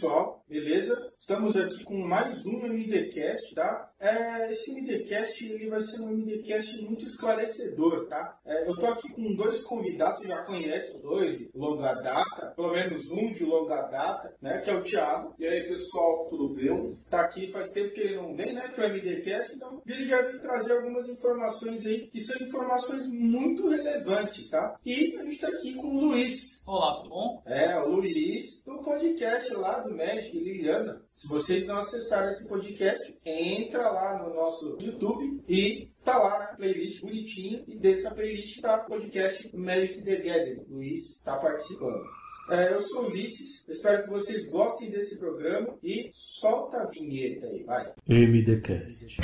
pessoal, beleza? Estamos aqui com mais um MDcast, tá? É, esse MDcast ele vai ser um MDcast muito esclarecedor, tá? É, eu tô aqui com dois convidados, você já conhece dois de longa data, pelo menos um de longa data, né? Que é o Thiago. E aí, pessoal, tudo bem? Tá aqui faz tempo que ele não vem, né? Pro MDcast, então ele já veio trazer algumas informações aí que são informações muito relevantes, tá? E a gente tá aqui com o Luiz. Olá, tudo bom? É, o Luiz, do podcast lá do Magic Liliana. Se vocês não acessaram esse podcast, entra lá no nosso YouTube e tá lá na playlist bonitinha. E dessa playlist tá o podcast Magic the Gathering. Luiz tá participando. É, eu sou Ulisses, espero que vocês gostem desse programa e solta a vinheta aí, vai. MDCast.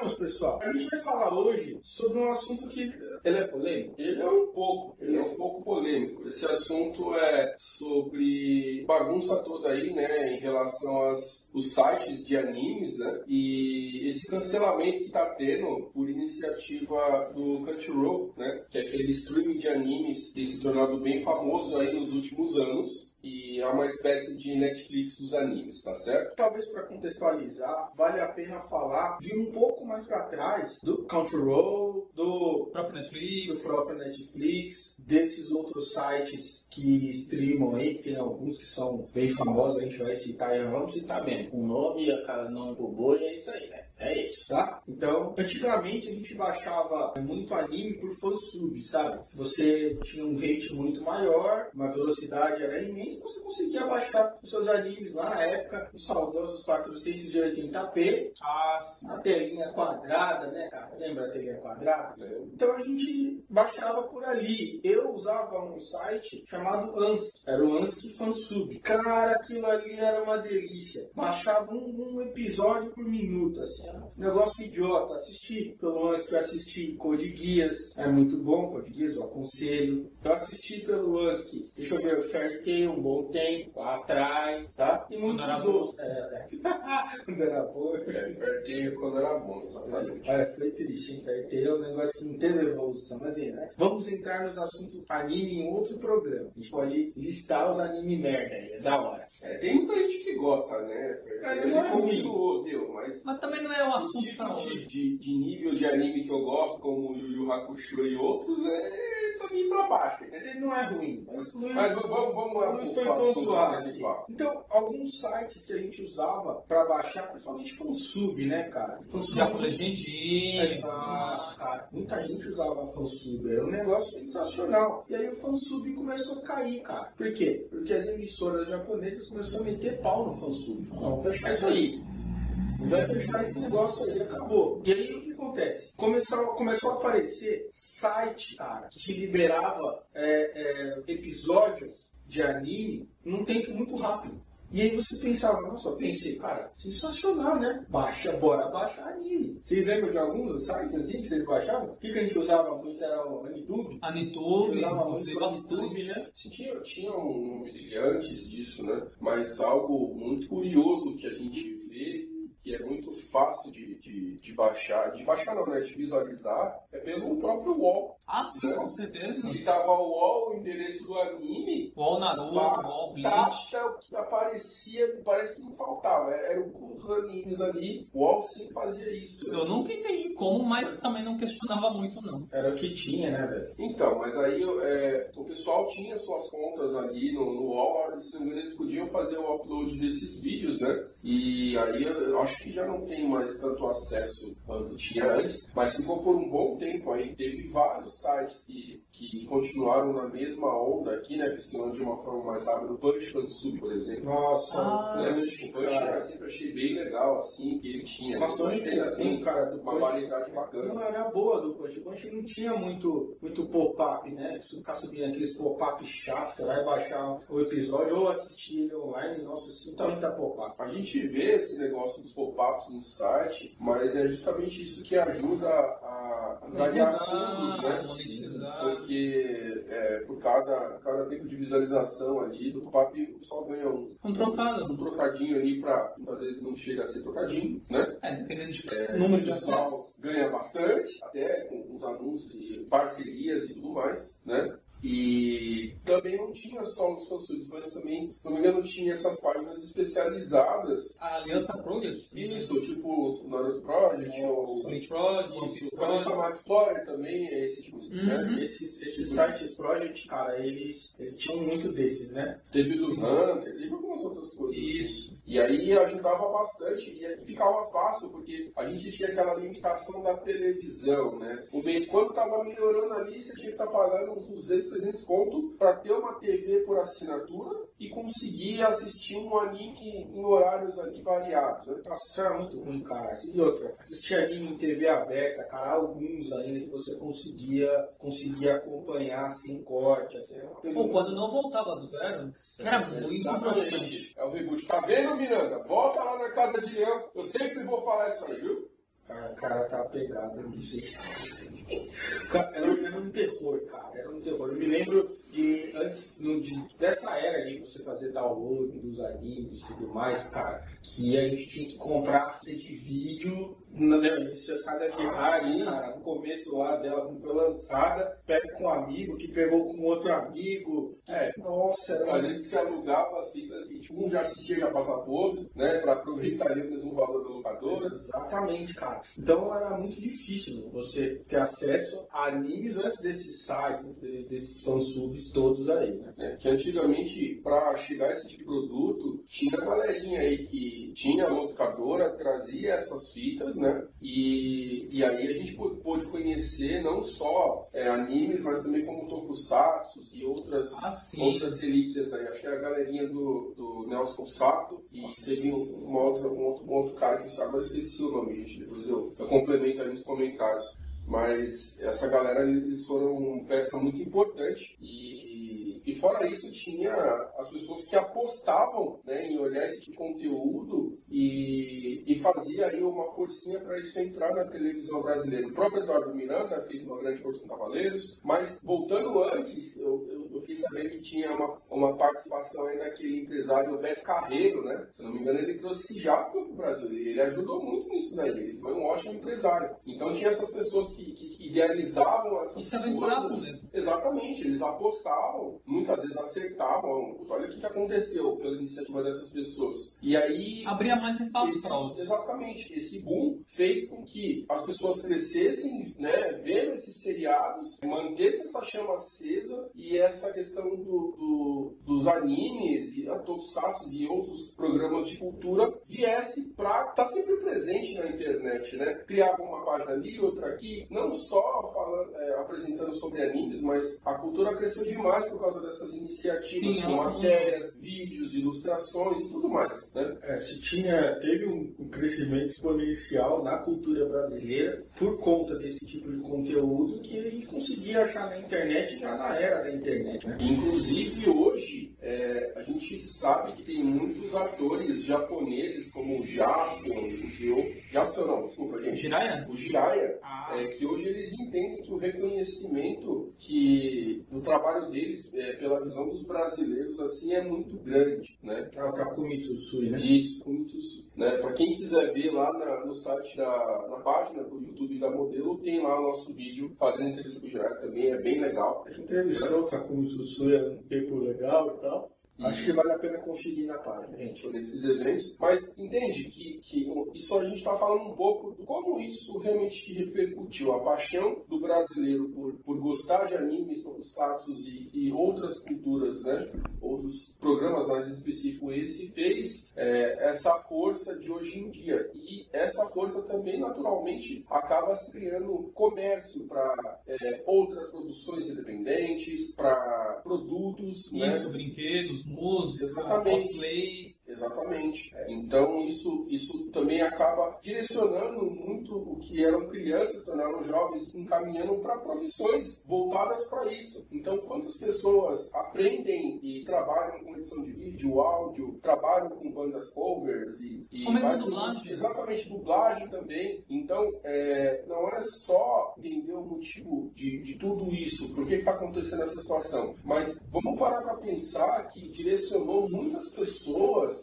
Voltamos, pessoal. A gente vai falar hoje sobre um assunto que ele é polêmico. Ele é um pouco, ele é um pouco polêmico. Esse assunto é sobre bagunça toda aí, né, em relação aos os sites de animes, né, e esse cancelamento que tá tendo por iniciativa do Crunchyroll, né, que é aquele streaming de animes que se tornado bem famoso aí nos últimos anos. E é uma espécie de Netflix dos animes, tá certo? Talvez para contextualizar, vale a pena falar, vir um pouco mais para trás do Crunchyroll, do próprio Netflix. do próprio Netflix, desses outros sites que streamam aí, que tem alguns que são bem famosos, a gente vai citar e vamos citar mesmo. O nome, a cara não é bobo e é isso aí, né? É isso, tá? Então, antigamente a gente baixava muito anime por fansub, sabe? Você tinha um rate muito maior, uma velocidade era imensa, você conseguia baixar os seus animes lá na época, os saudosos 480p, Ah, sim. a telinha quadrada, né, cara? Lembra a telinha quadrada? Lembro. Então a gente baixava por ali. Eu usava um site chamado Ansky. Era o Ansky Fansub. Cara, aquilo ali era uma delícia. Baixava um, um episódio por minuto, assim. Negócio idiota. Assisti pelo Ansky, eu assisti Code Guias. É muito bom, Code Guias, eu aconselho. Eu assisti pelo Ansky. Deixa eu ver, Fair Tail, um bom tempo, lá atrás, tá? E muitos outros. É, é. Quando era bom. É, Fair quando era bom, exatamente. Olha, foi triste, hein? Carteira é um negócio que não teve evolução, mas né? Vamos entrar nos assuntos anime em outro programa. A gente pode listar os anime merda aí, é da hora. É, tem muita gente que gosta, né? É, Ele não é continuou, deu, mas Mas também não é um o assunto tipo pra de, hoje. de, de nível de anime que eu gosto, como Yu Yu Hakusho e outros, é também pra baixo. entendeu? Ele não é ruim, mas o Luiz, Mas vamos, vamos lá Luiz foi pontuado. Então, alguns sites que a gente usava pra baixar, principalmente fansub, né, cara? Fansub Já com legendinha. Exato, cara. Muita gente usava fansub, era um negócio sensacional. E aí o fansub começou a cair, cara. Por quê? Porque as emissoras japonesas começaram a meter pau no fansub. Vamos fechar isso aí. Vai fechar esse negócio aí, acabou. E aí o que acontece? Começou, começou a aparecer site, cara, que liberava é, é, episódios de anime num tempo muito rápido. E aí você pensava, nossa, pensei, cara, sensacional, né? Baixa, bora baixar anime. Vocês lembram de alguns sites assim que vocês baixavam? O que, que a gente usava muito era o Anitube. A Nitube, Jogava usei Anitube, bastante. né? Sim, Tinha, tinha um nome dele antes disso, né? Mas algo muito curioso que a gente vê, que é muito fácil de, de, de baixar, de baixar não, né? De visualizar, é pelo próprio UOL. Ah, sim, com certeza. Se tava o UOL, o endereço do anime, Wall Naruto, Wall Bleach. batata o que aparecia, parece que não faltava. Era o- os animes ali, o UOL sempre fazia isso. Eu nunca entendi como, mas também não questionava muito, não. Era o que tinha, né, velho? Então, mas aí é, o pessoal tinha suas contas ali no, no UOL, se não me engano, eles podiam fazer o upload desses vídeos, né? E aí eu, eu acho que já não tem mais tanto acesso quanto tinha antes, mas ficou por um bom tempo aí. Teve vários sites que, que continuaram na mesma onda aqui, né? Pesquisando de uma forma mais rápida. O Punch Fansub, por exemplo. Nossa, Ah, né? Lembra de Punch? Eu sempre achei bem legal, assim, que ele tinha. Nossa, hoje acho que ainda tem, cara, do uma Punch. variedade bacana. Não era boa do Punch. O Punch não tinha muito, muito pop-up, né? Se ficar subindo aqueles pop-up chato, você vai baixar o episódio ou assistir ele online, nossa, isso tem muita pop-up. A gente vê esse negócio dos pop pop-ups no site, mas é justamente isso que ajuda a ganhar fundos, né? monetizar. Porque é, por cada, cada tempo de visualização ali do pop-up, o pessoal ganha um, Um trocado. um trocadinho ali pra, às vezes não chega a ser trocadinho, né? É, dependendo de É, número de acessos. ganha bastante, até com os anúncios e parcerias e tudo mais, né? E também não tinha só os fansubs, mas também, se não me engano, tinha essas páginas especializadas. A Aliança Project. Isso, tipo Naruto Project, ou Split Project, Project. Max Explorer também, é esse tipo de né? Uhum. Esses, esses sites Project, cara, eles, eles tinham muito desses, né? Teve do Hunter, teve algumas outras coisas. Isso. E aí ajudava bastante e ficava fácil, porque a gente tinha aquela limitação da televisão, né? O meio, quando tava melhorando ali, você tinha que estar pagando uns 200, 300 conto para ter uma TV por assinatura e conseguir assistir um anime em horários ali variados. Né? Nossa, isso era muito ruim, cara. E outra, assistir anime em TV aberta, cara, alguns ainda que você conseguia, conseguia acompanhar sem corte, assim, Pô, quando não voltava do zero, era muito broxante. É o reboot. Tá vendo, Miranda? Volta lá na casa de Leão. Eu sempre vou falar isso aí, viu? Cara, o cara tá pegado nisso aí. Cara, Era, era um terror, cara. Era um terror. Eu me lembro de antes no- de- dessa era de você fazer download dos animes e tudo mais, cara, que a gente tinha que comprar fita de vídeo. Na né, existia a saga de Hades, cara, no começo lá dela, quando foi lançada, pega com um amigo que pegou com outro amigo. É. Nossa, era Às vezes você alugava as fitas e tipo, um já assistia já passava pro outro, né? Pra aproveitar ali o mesmo valor da locadora. Exatamente, cara. Então era muito difícil você ter acesso a animes antes desses sites, antes desses- desses fansubs todos aí, né? né, que antigamente, para chegar a esse tipo de produto, tinha a galerinha aí que tinha a locadora, trazia essas fitas, né? E, e aí a gente pô- pôde conhecer não só é, animes, mas também como tokusatsu e outras, Ah, outras relíquias aí. Acho que é a galerinha do, do Nelson Sato e teve um, uma outra, um, outro, um outro cara que agora eu esqueci o nome, gente. Depois eu, eu complemento aí nos comentários. Mas essa galera, eles foram peça muito importante. E, e fora isso, tinha as pessoas que apostavam né, em olhar esse tipo de conteúdo e, e fazia aí uma forcinha para isso entrar na televisão brasileira. O próprio Eduardo Miranda fez uma grande força com Cavaleiros, mas voltando antes, eu, eu, eu fiquei sabendo que tinha uma, uma participação aí naquele empresário Beto Carreiro, né? Se não me engano, ele trouxe Jasper para o Brasil. Ele, ele ajudou muito nisso daí. Ele foi um ótimo empresário. Então tinha essas pessoas que, que, que idealizavam essas E se aventuravam mesmo. Exatamente, eles apostavam, muitas vezes acertavam. Olha o que, que aconteceu pela iniciativa dessas pessoas. E aí. Abria mais espaço para outros. exatamente, esse boom fez com que as pessoas crescessem, né, vendo esses seriados, mantesse essa chama acesa e essa questão do, do- dos animes e a tokusatsu e outros programas de cultura viesse para estar sempre presente na internet, né? Criava uma página ali, outra aqui, não só falando, é, apresentando sobre animes, mas a cultura cresceu demais por causa dessas iniciativas Sim, com matérias, vídeos, ilustrações e tudo mais, né? É, se tinha, teve um, um crescimento exponencial na cultura brasileira por conta desse tipo de conteúdo que a gente conseguia achar na internet já na era da internet, né? Inclusive hoje é, a gente sabe que tem muitos atores japoneses como o Jasper, o Jasper não, desculpa gente, Jiraiya? o Jiraiya, Ah. é, que hoje eles entendem que o reconhecimento que do trabalho deles é, pela visão dos brasileiros assim é muito grande, né? É o Takumi Tsutsui, né? Isso. Né? Para quem quiser ver lá na- no site da na página do YouTube da Modelo, tem lá o nosso vídeo fazendo entrevista com o Jiraiya também, é bem legal. A gente entrevistou o Takumi Tsutsui há um tempo legal e tal. Acho que vale a pena conferir na página, gente. nesses eventos, mas entende que, que isso a gente está falando um pouco de como isso realmente repercutiu, a paixão do brasileiro por, por gostar de animes, tokusatsu e, e outras culturas, né? outros programas mais específicos, esse fez é, essa força de hoje em dia. E essa força também, naturalmente, acaba se criando comércio para outras produções independentes, para produtos, né? Isso, brinquedos, música, Exatamente. cosplay. Exatamente. Então isso, isso também acaba direcionando muito o que eram crianças, tornaram jovens, encaminhando para profissões voltadas para isso. Então, quantas pessoas aprendem e trabalham com edição de vídeo, áudio, trabalham com bandas covers e. e Como é vai- dublagem. Exatamente, dublagem também. Então, é, não é só entender o motivo de, de tudo isso, por que está acontecendo essa situação, mas vamos parar para pensar que direcionou muitas pessoas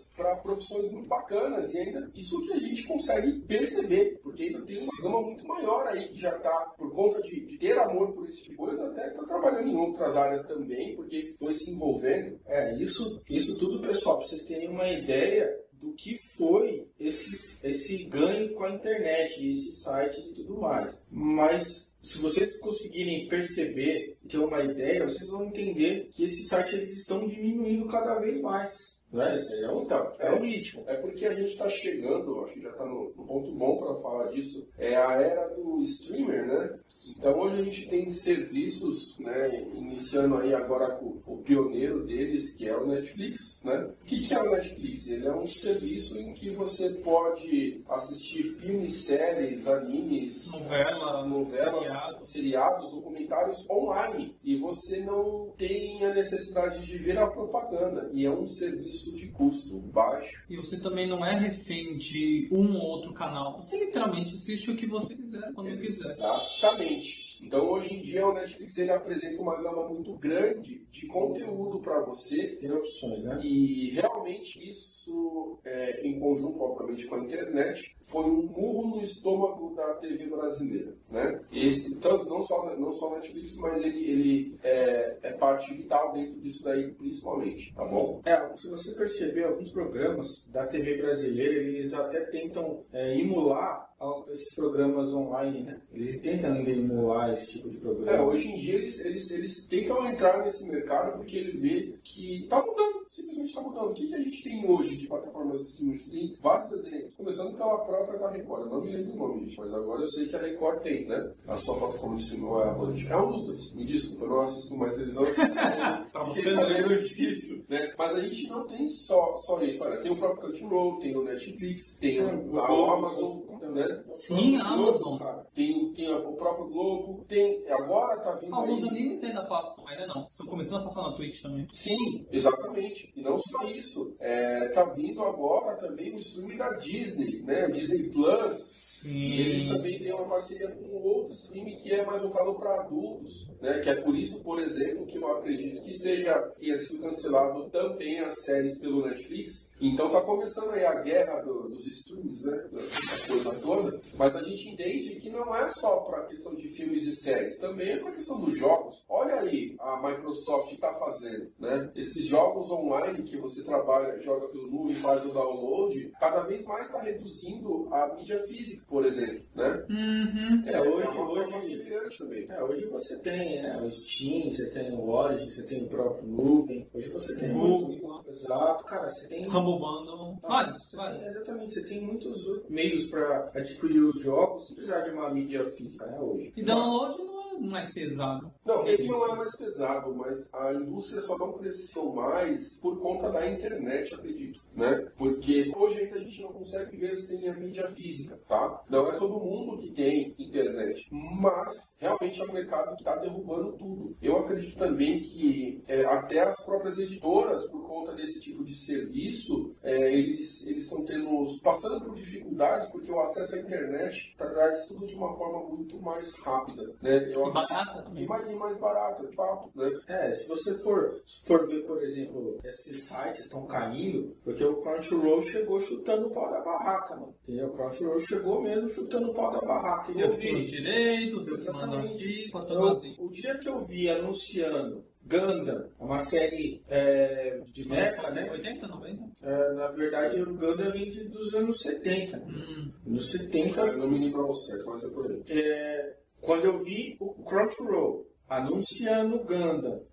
profissões muito bacanas e ainda isso que a gente consegue perceber, porque ainda tem uma gama muito maior aí que já está, por conta de, de ter amor por esse tipo de coisa, até está trabalhando em outras áreas também, porque foi se envolvendo. É, isso, isso tudo, pessoal, para vocês terem uma ideia do que foi esses, esse ganho com a internet, esses sites e tudo mais. Mas se vocês conseguirem perceber ter uma ideia, vocês vão entender que esses sites eles estão diminuindo cada vez mais. Né? Isso aí é o, Então, é o ritmo. É porque a gente está chegando, acho que já está no, no ponto bom para falar disso, é a era do streamer, né? Então hoje a gente tem serviços, né, iniciando aí agora com o pioneiro deles, que é o Netflix, né? O que, que é o Netflix? Ele é um serviço em que você pode assistir filmes, séries, animes, Novela, novelas, seriado. seriados, documentários online e você não tem a necessidade de ver a propaganda e é um serviço de custo baixo. E você também não é refém de um ou outro canal. Você literalmente assiste o que você quiser, quando quiser. Exatamente. Então hoje em dia o Netflix ele apresenta uma gama muito grande de conteúdo para você Tem opções, né? e realmente isso, é, em conjunto, obviamente, com a internet, foi um murro no estômago da TV brasileira, né? Esse, tanto não só não só Netflix, mas ele, ele é, é parte vital dentro disso daí, principalmente, tá bom? É, se você perceber, alguns programas da TV brasileira, eles até tentam é, emular esses programas online, né? Eles tentam emular esse tipo de É, programa. hoje em dia eles, eles, eles tentam entrar nesse mercado porque ele vê que tá mudando, simplesmente tá mudando. O que, que a gente tem hoje de plataformas de streaming? Tem vários exemplos, começando pela própria da Record. Eu não me lembro o nome, gente, mas agora eu sei que a Record tem, né? A sua plataforma de streaming é a Band. É um dos dois. Me desculpa, eu não assisto mais televisão. Fiquei sabendo disso, né? Mas a gente não tem só, só isso. Olha, tem o próprio Crunchyroll, tem o Netflix, tem o, a Amazon, né? Sim, a Amazon. Cara. Tem, tem o próprio Globo, tem. Agora tá vindo. Alguns aí- animes ainda passam, ainda não. Estão começando a passar na Twitch também. Sim, exatamente. E não só isso. É, tá vindo agora também o streaming da Disney, né? O Disney Plus. E eles também têm uma parceria com outro streaming que é mais voltado para adultos, né? Que é por isso, por exemplo, que eu acredito que seja tenha sido cancelado também as séries pelo Netflix. Então tá começando aí a guerra do- dos streams, né? Da, da coisa toda. Mas a gente entende que não é só para questão de filmes e séries, também é para questão dos jogos. Olha aí a Microsoft está fazendo, né? Esses jogos online que você trabalha, joga pelo nuvem, faz o download, cada vez mais está reduzindo a mídia física, por exemplo, né? Uhum. É, hoje- uma hoje- também. É, hoje você tem né, o Steam, você tem o Origin, você tem o próprio Nuvem. Hoje você tem Google. muito. Exato, cara, você tem. Rumble Bundle. Nossa, Vários, você vários. tem- exatamente, você tem muitos meios para adquirir os jogos precisar de uma mídia física, né, hoje. E download não é mais pesado. Não, ele não é mais pesado, mas a indústria só não cresceu mais por conta da internet, acredito, né? Porque hoje ainda a gente não consegue ver sem a mídia física, tá? Não é todo mundo que tem internet, mas realmente é um mercado que está derrubando tudo. Eu acredito também que é, até as próprias editoras, por conta desse tipo de serviço, é, eles eles estão tendo passando por dificuldades porque o acesso à internet traz tudo de uma forma muito mais rápida, né? Eu E barata também. mais, e mais barato, de fato, né? É, se você for, for ver, por exemplo, esses sites estão caindo, porque o Crunchyroll chegou chutando o pau da barraca, mano. Entendeu? O Crunchyroll chegou mesmo chutando o pau da barraca. E eu Eu tenho os vi. direitos, eu que mando Exatamente. aqui, Eu- vazio. o dia que eu vi anunciando Gundam, uma série é, de mecha, né? 80, 90? É, na verdade, o Gundam vem de- dos anos 70. Hum. Nos 70, Eu não me lembro ao certo, mas é por aí. é, quando eu vi o Crunchyroll anunciando Gundam,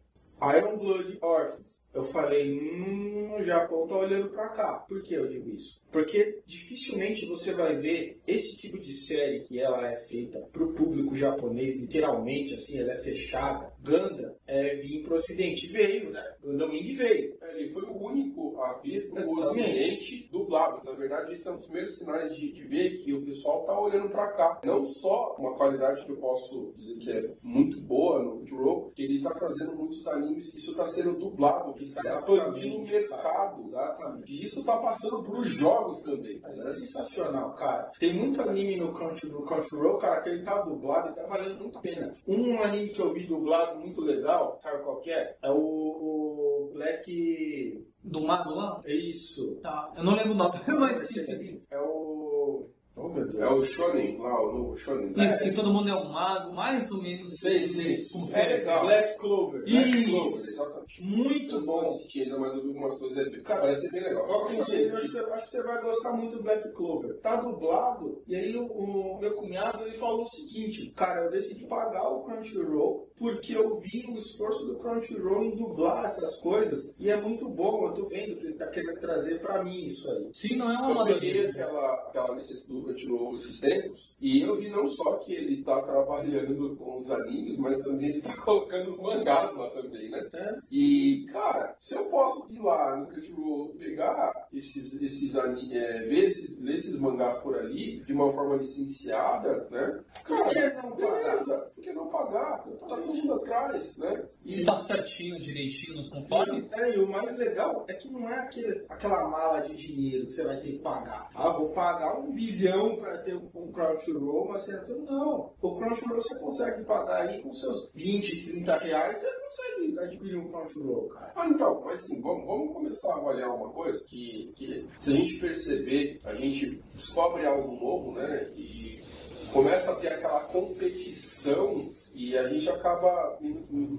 Iron Blood Orphans, eu falei, hum, o Japão tá olhando pra cá. Por que eu digo isso? Porque dificilmente você vai ver esse tipo de série que ela é feita pro público japonês, literalmente, assim, ela é fechada. Gundam é vir pro ocidente. Veio, né? Gundam Wing veio. É, Ele foi o único a vir para o Ocidente dublado. Na verdade, isso é um dos primeiros sinais de, de ver que o pessoal está olhando para cá. Não só uma qualidade que eu posso dizer que é muito boa no Crunchyroll, que ele está trazendo muitos animes, isso está sendo dublado, que está expandindo o mercado. Exatamente. E isso está passando para os jogos também. Né? é sensacional, cara. Tem muito anime no Crunchyroll, Crunchyroll, cara, que ele tá dublado e tá valendo muito a pena. Um anime que eu vi dublado muito legal, sabe qual que é? É o, o Black... Do mago lá? É isso. Tá. Eu não lembro o nome, mas sim, sim, sim. É o... Meu Deus. É o Shonen, lá, o novo Shonen. Isso, que todo mundo é um mago, mais ou menos. Sei, sei. Como É legal. Black Clover. Isso. Clover, exatamente. Muito Muito bom assistir ainda, mas eu vi algumas coisas ali. Cara, Parece ser bem legal. Eu aconselho, acho que, você- acho que você vai gostar muito do Black Clover. Tá dublado, e aí o, o meu cunhado ele falou o seguinte, cara, eu decidi pagar o Crunchyroll porque eu vi o esforço do Crunchyroll em dublar essas coisas, e é muito bom, eu tô vendo que ele tá querendo trazer pra mim isso aí. Sim, não é uma amadorismo. aquela, aquela necessidade do Crunchyroll esses tempos e eu vi não só que ele tá trabalhando com os animes, mas também ele tá colocando os mangás lá também, né? É. E, cara, se eu posso ir lá no Crunchyroll pegar esses, esses ani- é, ver esses, ler esses mangás por ali de uma forma licenciada, né? Por que Cara, não beleza, por que não pagar? Tá todo mundo atrás, né? Se tá certinho, direitinho nos conformes. É, e o mais legal é que não é aquele, aquela mala de dinheiro que você vai ter que pagar. Ah, vou pagar um bilhão para ter um Crunchyroll, mas você não. O Crunchyroll você consegue pagar aí com seus 20, 30 reais, você consegue adquirir um Crunchyroll, cara. Ah, então, mas assim, vamos, vamos começar a avaliar uma coisa que, que se a gente perceber, a gente descobre algo novo, né? E começa a ter aquela competição e a gente acaba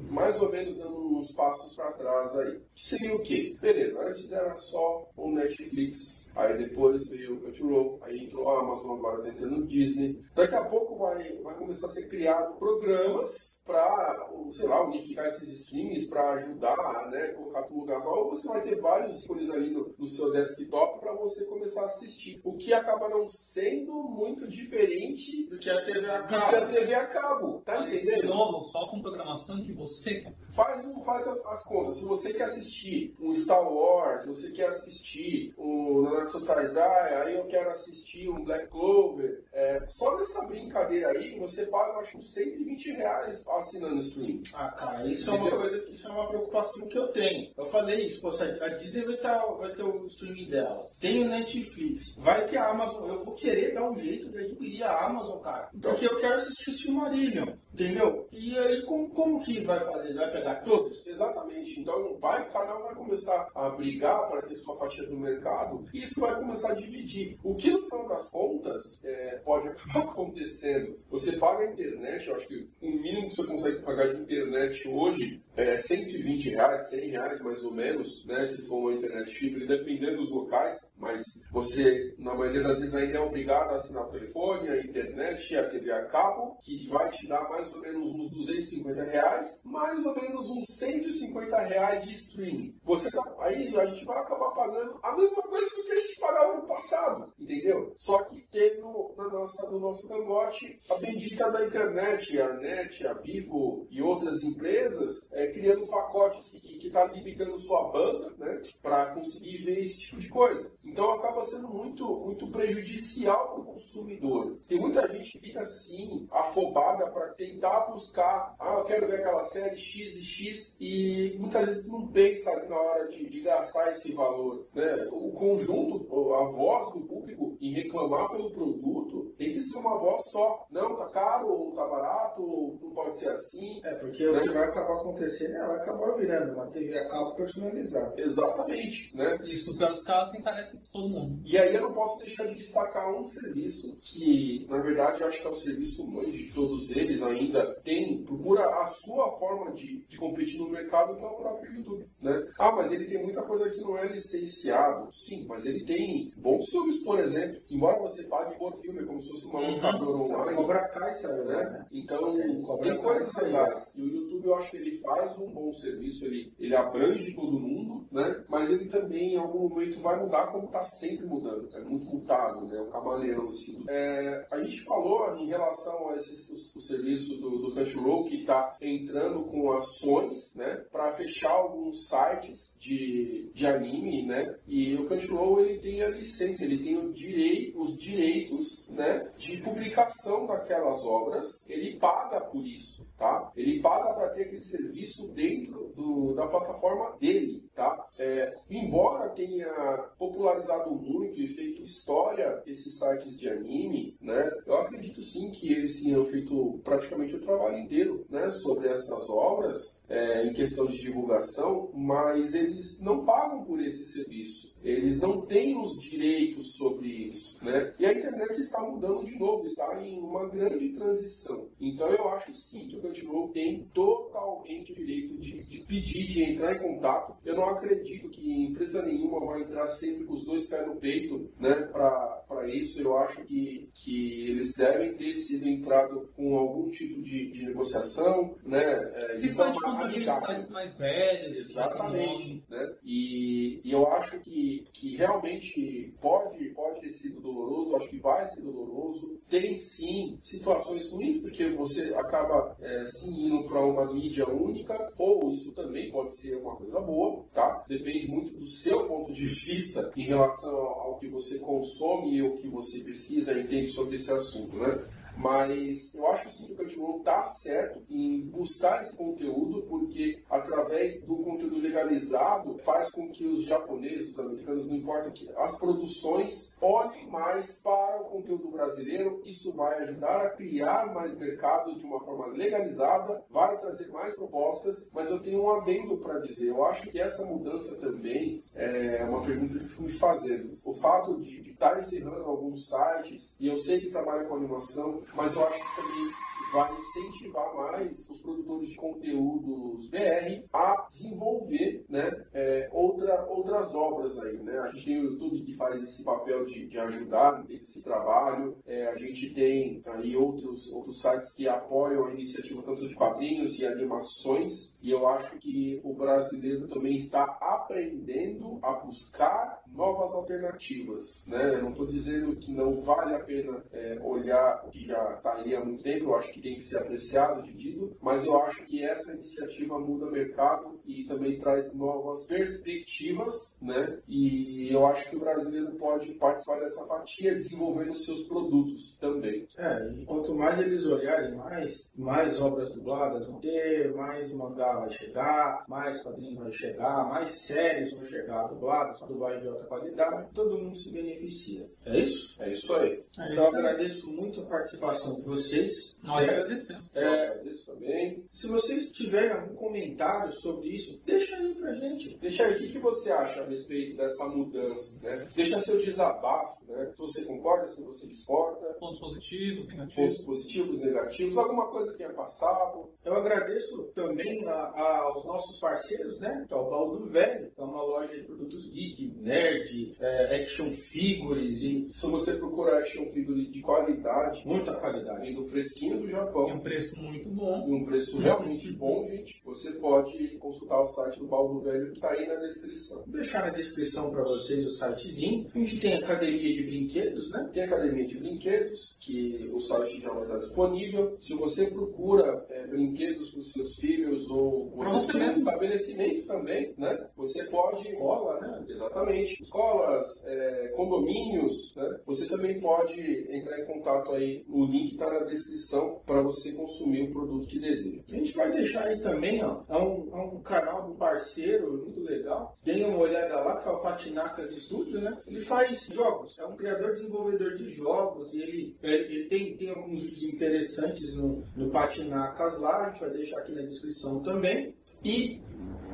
mais ou menos dando uns passos para trás aí. Que seria o quê? Beleza, antes era só o Netflix, aí depois veio o Crunchyroll, aí entrou a Amazon, agora tá entrando o Disney. Daqui a pouco vai, vai começar a ser criado programas para, sei lá, unificar esses streams, para ajudar, né, colocar tudo no lugar só. Ou você vai ter vários ícones ali no, no seu desktop para você começar a assistir. O que acaba não sendo muito diferente Do que a TV a do que a cabo. TV a cabo. Tá Mas, de entendendo? novo, só com programação que você quer. Faz, faz as, as contas. Se você quer assistir um Star Wars, se você quer assistir um Nanatsu Taizai, aí eu quero assistir um Black Clover. é, só nessa brincadeira aí, você paga, eu acho, uns 120 reais assinando o stream. Ah, cara, isso é uma Entendeu? coisa, isso é uma preocupação que eu tenho. Eu falei isso, poxa, a Disney vai, tá, vai ter o streaming dela. Tem o Netflix, vai ter a Amazon. Eu vou querer dar um jeito de adquirir a Amazon, cara. Porque eu quero assistir o Silmarillion, entendeu? E aí, como, como que vai fazer? Vai pegar todos? Exatamente. Então, vai, o canal vai começar a brigar para ter sua fatia do mercado e isso vai começar a dividir. O que, no final das contas, é, pode acabar acontecendo? Você paga a internet, eu acho que o mínimo que você consegue pagar de internet hoje é 120 reais, 100 reais mais ou menos, né? Se for uma internet fibra, dependendo dos locais, mas você, na maioria das vezes, ainda é obrigado a assinar o telefone, a internet a TV a cabo, que vai te dar mais ou menos uns 250 reais, mais ou menos uns 150 reais de streaming. Você tá, aí a gente vai acabar pagando a mesma coisa do que a gente pagava no passado, entendeu? Só que tem no, na nossa, no nosso cangote a bendita da internet, a NET, a Vivo e outras empresas é, criando pacotes que está limitando sua banda, né, para conseguir ver esse tipo de coisa. Então acaba sendo muito, muito prejudicial para o consumidor. Tem muita gente que fica assim, afobada para tentar buscar, ah, eu quero ver aquela série X e X, e muitas vezes não pensa na hora de, de gastar esse valor. Né? O conjunto, a voz do público em reclamar pelo produto tem que ser uma voz só. Não, tá caro, ou tá barato, ou não pode ser assim. É, porque o que vai acabar acontecendo é ela acabar virando uma TV a cabo personalizada. Exatamente, né? Isso, dos casos, encarece todo mundo. E aí eu não posso deixar de destacar um serviço que, na verdade, eu acho que é o serviço mãe de todos eles ainda tem, procura a sua forma de, de competir no mercado, que é o próprio YouTube, né? Ah, mas ele tem muita coisa que não é licenciado. Sim, mas ele tem bons filmes, por exemplo. Embora você pague por filme, como se fosse uma Uhum. locadora online. Cobra Kai saiu, né? né? Então, Sim, tem coisas legais. E o YouTube, eu acho que ele faz um bom serviço, ele, ele abrange todo mundo, né? Mas ele também, em algum momento, vai mudar como está sempre mudando. É muito mutado, né? O camaleão, fornecido. É, a gente falou em relação a esse o, o serviço do, do Crunchyroll que está entrando com ações, né, para fechar alguns sites de, de anime, né, e o Crunchyroll ele tem a licença, ele tem o direito, os direitos, né, de publicação daquelas obras, ele paga por isso, tá? Ele paga para ter aquele serviço dentro do, da plataforma dele, tá? É, embora tenha popularizado muito e feito história esses sites de anime, né? Eu acredito sim que eles tenham feito praticamente o trabalho inteiro, né? Sobre essas obras é, em questão de divulgação, mas eles não pagam por esse serviço. Eles não têm os direitos sobre né? E a internet está mudando de novo, está em uma grande transição. Então eu acho sim que o Crunchyroll tem totalmente o direito de, de, pedir, de entrar em contato. Eu não acredito que empresa nenhuma vai entrar sempre com os dois pés no peito, né? Para isso, eu acho que, que eles devem ter sido entrado com algum tipo de, de negociação, né? É, Principalmente contra aqueles sites mais velhos. Exatamente. Né? E, e eu acho que, que realmente pode, pode ter sido doloroso, acho que vai ser doloroso. Tem sim situações ruins, porque você acaba é, se indo para uma mídia única, ou isso também pode ser uma coisa boa, tá? Depende muito do seu ponto de vista em relação ao que você consome e o que você pesquisa e entende sobre esse assunto, né? Mas eu acho sim que o Crunchyroll está certo em buscar esse conteúdo, porque através do conteúdo legalizado faz com que os japoneses, os americanos, não importa que as produções olhem mais para o conteúdo brasileiro. Isso vai ajudar a criar mais mercado de uma forma legalizada, vai trazer mais propostas, mas eu tenho um adendo para dizer. Eu acho que essa mudança também é uma pergunta que fui me fazendo. O fato de estar tá encerrando alguns sites, e eu sei que trabalha com animação, mas eu acho que também vai incentivar mais os produtores de conteúdos BR a desenvolver né, é, outra, outras obras aí. Né? A gente tem o YouTube que faz esse papel de, de ajudar nesse trabalho, é, a gente tem aí outros, outros sites que apoiam a iniciativa tanto de quadrinhos e animações, e eu acho que o brasileiro também está aprendendo a buscar novas alternativas. Né? Eu não estou dizendo que não vale a pena é, olhar o que já está aí há muito tempo, eu acho que tem que ser apreciado, dividido, mas eu acho que essa iniciativa muda o mercado e também traz novas perspectivas, né? E eu acho que o brasileiro pode participar dessa fatia desenvolvendo seus produtos também. É, e quanto mais eles olharem, mais, mais obras dubladas vão ter, mais mangá vai chegar, mais quadrinho vai chegar, mais séries vão chegar dubladas, dublagem de alta qualidade, todo mundo se beneficia. É isso? É isso aí. É então eu agradeço muito a participação de vocês. Nós agradecemos. É, agradeço também. Se vocês tiverem algum comentário sobre isso, deixa aí pra gente. Deixa aí o que, que você acha a respeito dessa mudança, né? Deixa seu desabafo, né? Se você concorda, se você discorda. Pontos positivos, negativos. Pontos positivos, negativos, alguma coisa que tenha passado. Eu agradeço também a, a, aos nossos parceiros, né? Que é o Baldo Velho, que é uma loja de produtos geek, nerd, é, action figures. E... Se você procurar action figure de qualidade, muita qualidade, do fresquinho do Japão. E um preço muito bom. E um preço realmente bom, gente. Você pode consultar o site do Baldo Velho que está aí na descrição. Vou deixar na descrição para vocês o sitezinho. A gente tem academia de brinquedos, né? Tem academia de brinquedos, que o site já vai estar disponível. Se você procura é, brinquedos para os seus filhos ou você tem um estabelecimento também, né? Você pode. Escola, né? Exatamente. Escolas, é, condomínios, né? Você também pode entrar em contato aí. O link está na descrição para você consumir o produto que deseja. A gente vai deixar aí também, ó, é um, é um canal do parceiro muito legal. Deem uma olhada lá, que é o Patinacas Studio, né? Ele faz jogos, é um criador desenvolvedor de jogos e ele, ele, ele tem, tem alguns vídeos interessantes no, no Patinacas lá, a gente vai deixar aqui na descrição também. E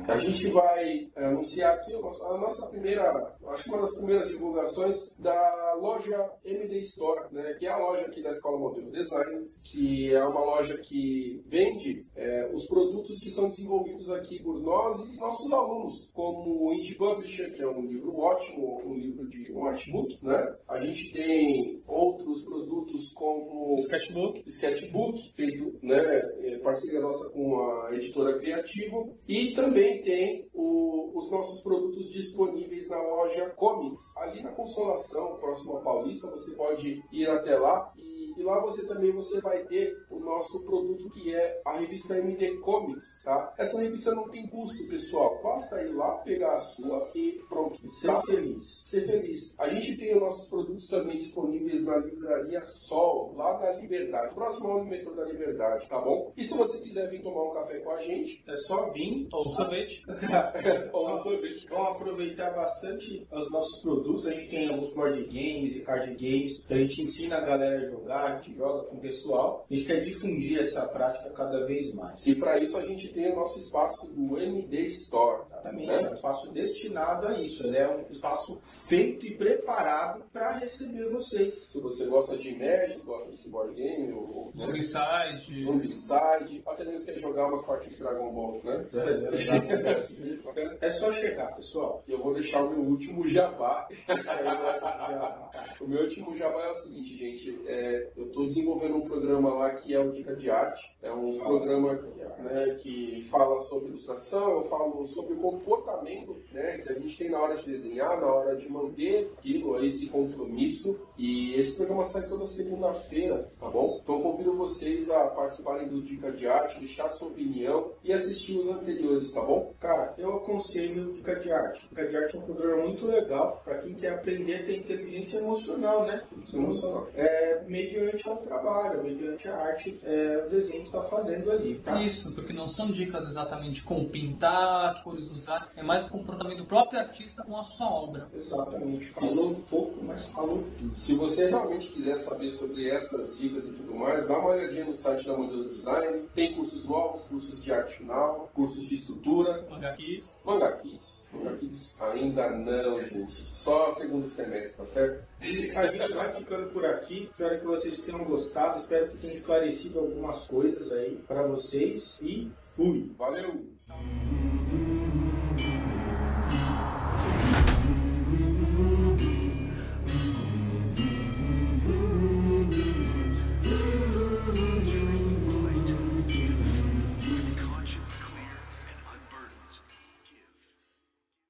a gente vai é, anunciar aqui a nossa primeira, acho que uma das primeiras divulgações da loja MD Store, né, que é a loja aqui da Escola Modelo Design, que é uma loja que vende é, os produtos que são desenvolvidos aqui por nós e nossos alunos, como o Indie Publisher, que é um livro ótimo, um livro de um artbook, né? A gente tem outros produtos como Sketchbook, Sketchbook feito, né, é, parceria nossa com a editora Criativo e também também tem o, os nossos produtos disponíveis na loja Comics, ali na Consolação, próximo a Paulista. Você pode ir até lá e e lá você também você vai ter o nosso produto que é a revista MD Comics, tá? Essa revista não tem custo, pessoal. Basta ir lá, pegar a sua e pronto. Ser tá? feliz. Ser feliz. A gente tem os nossos produtos também disponíveis na livraria Sol, lá na Liberdade, próximo ao metrô da Liberdade, tá bom? E se você quiser vir tomar um café com a gente, é só vir. Ou um sorvete. Ou um sorvete. Vamos aproveitar bastante os nossos produtos. A gente tem alguns board games e card games que a gente ensina a galera a jogar a gente joga com o pessoal. A gente quer difundir essa prática cada vez mais. E para isso a gente tem o nosso espaço do MD Store. Exatamente, né? é um espaço destinado a isso. Ele é um espaço feito e preparado para receber vocês. Se você gosta de Magic, gosta de board game, ou Zombicide, Zombicide, até mesmo quer jogar umas partidas de Dragon Ball, né? É, é só chegar, pessoal. Eu vou deixar o meu último jabá. o meu último jabá é o seguinte, gente. É, eu estou desenvolvendo um programa lá que é o Dica de Arte. É um fala programa né, que fala sobre ilustração, eu falo sobre o comportamento né, que a gente tem na hora de desenhar, na hora de manter aquilo, esse compromisso. E esse programa sai toda segunda-feira, tá bom? Então convido vocês a participarem do Dica de Arte, deixar sua opinião e assistir os anteriores, tá bom? Cara, eu aconselho o Dica de Arte. Dica de Arte é um programa muito legal para quem quer aprender a ter inteligência emocional, né? Emocional. É, mediante ao trabalho, mediante a arte, é, o desenho está fazendo ali, tá? Isso, porque não são dicas exatamente como pintar, que cores usar, é mais o comportamento do próprio artista com a sua obra. Exatamente, falou um pouco, mas falou tudo. Se você realmente quiser saber sobre essas dicas e tudo mais, dá uma olhadinha no site da Modelo Design, tem cursos novos, cursos de arte final, cursos de estrutura. Manga Kids. Manga Kids. Manga Kids ainda não, gente. Só segundo semestre, tá certo? E a gente vai ficando por aqui. Espero que vocês tenham gostado. Espero que tenha esclarecido algumas coisas aí para vocês. E fui. Valeu!